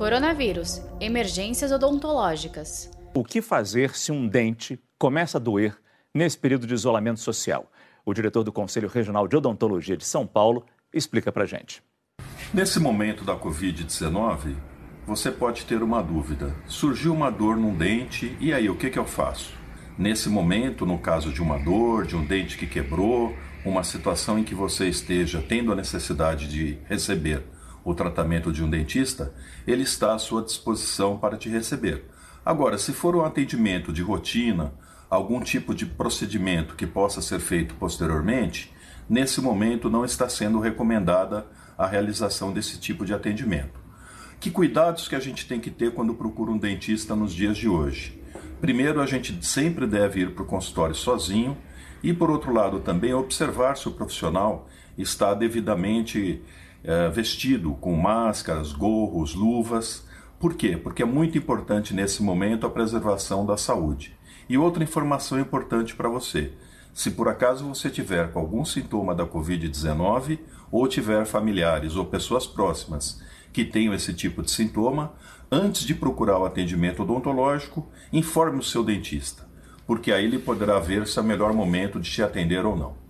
Coronavírus Emergências odontológicas. O que fazer se um dente começa a doer nesse período de isolamento social? O diretor do Conselho Regional de Odontologia de São Paulo explica pra gente. Nesse momento da Covid-19, você pode ter uma dúvida. Surgiu uma dor num dente, e aí o que, que eu faço? Nesse momento, no caso de uma dor, de um dente que quebrou, uma situação em que você esteja tendo a necessidade de receber o tratamento de um dentista, ele está à sua disposição para te receber. Agora, se for um atendimento de rotina, algum tipo de procedimento que possa ser feito posteriormente, nesse momento não está sendo recomendada a realização desse tipo de atendimento. Que cuidados que a gente tem que ter quando procura um dentista nos dias de hoje? Primeiro, a gente sempre deve ir para o consultório sozinho e, por outro lado, também observar se o profissional está devidamente é, vestido com máscaras, gorros, luvas. Por quê? Porque é muito importante nesse momento a preservação da saúde. E outra informação importante para você: se por acaso você tiver com algum sintoma da Covid-19 ou tiver familiares ou pessoas próximas que tenham esse tipo de sintoma, antes de procurar o atendimento odontológico, informe o seu dentista, porque aí ele poderá ver se é o melhor momento de te atender ou não.